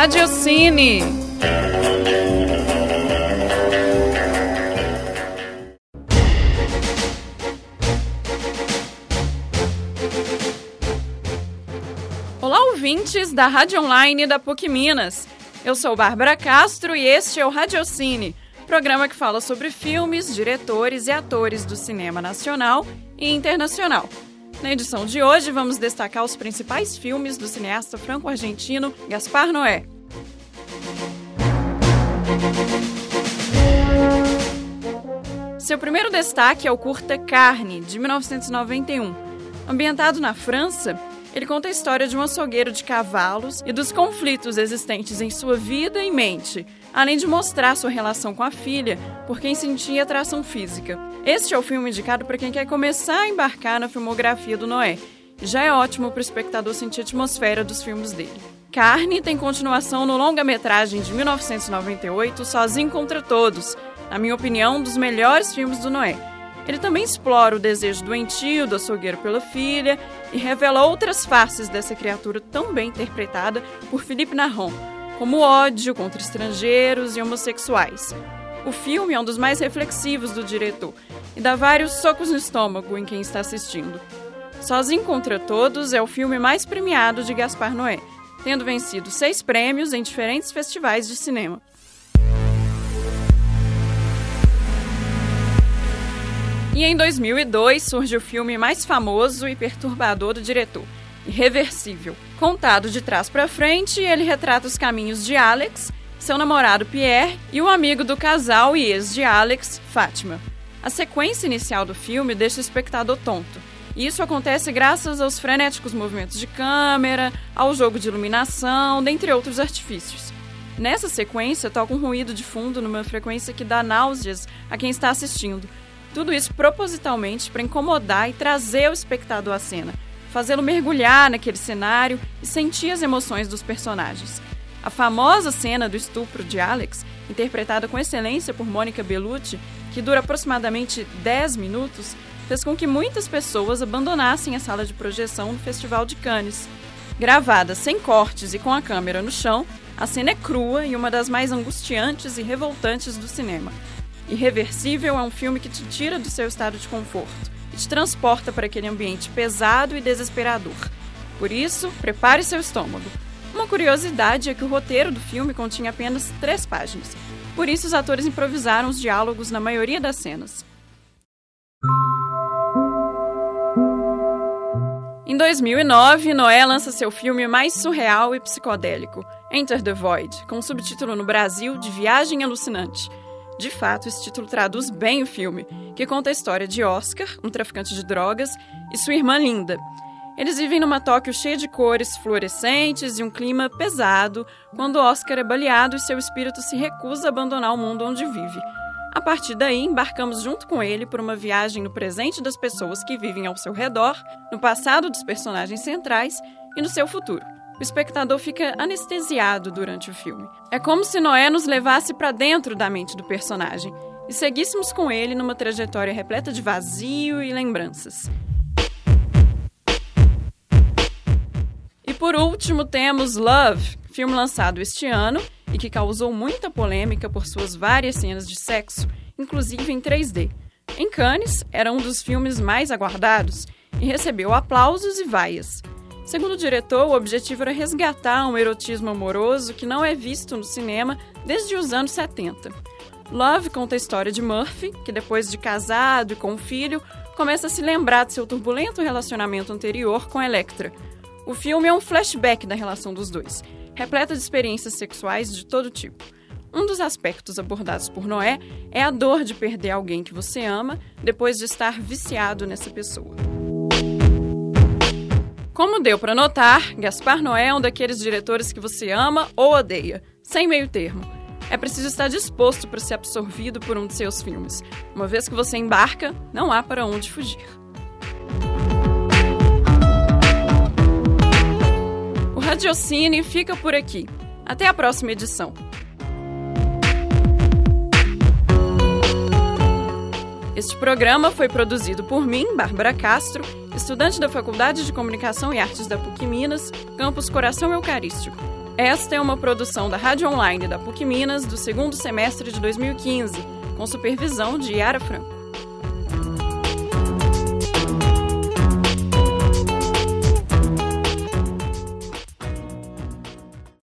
Radiocine. Olá, ouvintes da Rádio Online da PUC Minas. Eu sou Bárbara Castro e este é o Radiocine, programa que fala sobre filmes, diretores e atores do cinema nacional e internacional. Na edição de hoje, vamos destacar os principais filmes do cineasta franco-argentino Gaspar Noé. Seu primeiro destaque é o curta Carne, de 1991. Ambientado na França, ele conta a história de um açougueiro de cavalos e dos conflitos existentes em sua vida e mente, além de mostrar sua relação com a filha, por quem sentia atração física. Este é o filme indicado para quem quer começar a embarcar na filmografia do Noé. Já é ótimo para o espectador sentir a atmosfera dos filmes dele. Carne tem continuação no longa-metragem de 1998, Sozinho contra Todos, na minha opinião, um dos melhores filmes do Noé. Ele também explora o desejo doentio do açougueiro pela filha e revela outras faces dessa criatura tão bem interpretada por Philippe Narron, como ódio contra estrangeiros e homossexuais. O filme é um dos mais reflexivos do diretor e dá vários socos no estômago em quem está assistindo. Sozinho contra Todos é o filme mais premiado de Gaspar Noé, tendo vencido seis prêmios em diferentes festivais de cinema. E em 2002 surge o filme mais famoso e perturbador do diretor, Irreversível. Contado de trás para frente, ele retrata os caminhos de Alex, seu namorado Pierre e o amigo do casal e ex de Alex, Fátima. A sequência inicial do filme deixa o espectador tonto. E isso acontece graças aos frenéticos movimentos de câmera, ao jogo de iluminação, dentre outros artifícios. Nessa sequência, toca um ruído de fundo numa frequência que dá náuseas a quem está assistindo, tudo isso propositalmente para incomodar e trazer o espectador à cena, fazê-lo mergulhar naquele cenário e sentir as emoções dos personagens. A famosa cena do estupro de Alex, interpretada com excelência por Mônica Bellucci, que dura aproximadamente 10 minutos, fez com que muitas pessoas abandonassem a sala de projeção no Festival de Cannes. Gravada sem cortes e com a câmera no chão, a cena é crua e uma das mais angustiantes e revoltantes do cinema. Irreversível é um filme que te tira do seu estado de conforto e te transporta para aquele ambiente pesado e desesperador. Por isso, prepare seu estômago. Uma curiosidade é que o roteiro do filme continha apenas três páginas. Por isso, os atores improvisaram os diálogos na maioria das cenas. Em 2009, Noé lança seu filme mais surreal e psicodélico, Enter the Void, com o subtítulo no Brasil de Viagem Alucinante. De fato, esse título traduz bem o filme, que conta a história de Oscar, um traficante de drogas, e sua irmã Linda. Eles vivem numa Tóquio cheia de cores fluorescentes e um clima pesado, quando Oscar é baleado e seu espírito se recusa a abandonar o mundo onde vive. A partir daí, embarcamos junto com ele por uma viagem no presente das pessoas que vivem ao seu redor, no passado dos personagens centrais e no seu futuro o espectador fica anestesiado durante o filme. É como se Noé nos levasse para dentro da mente do personagem e seguíssemos com ele numa trajetória repleta de vazio e lembranças. E por último temos Love, filme lançado este ano e que causou muita polêmica por suas várias cenas de sexo, inclusive em 3D. Em Cannes, era um dos filmes mais aguardados e recebeu aplausos e vaias. Segundo o diretor, o objetivo era resgatar um erotismo amoroso que não é visto no cinema desde os anos 70. Love conta a história de Murphy, que depois de casado e com um filho, começa a se lembrar de seu turbulento relacionamento anterior com Electra. O filme é um flashback da relação dos dois, repleto de experiências sexuais de todo tipo. Um dos aspectos abordados por Noé é a dor de perder alguém que você ama depois de estar viciado nessa pessoa. Como deu para notar, Gaspar Noé é um daqueles diretores que você ama ou odeia, sem meio termo. É preciso estar disposto para ser absorvido por um de seus filmes. Uma vez que você embarca, não há para onde fugir. O Radiocine fica por aqui. Até a próxima edição. Este programa foi produzido por mim, Bárbara Castro, estudante da Faculdade de Comunicação e Artes da PUC Minas, campus Coração Eucarístico. Esta é uma produção da Rádio Online da PUC Minas do segundo semestre de 2015, com supervisão de Yara Franco.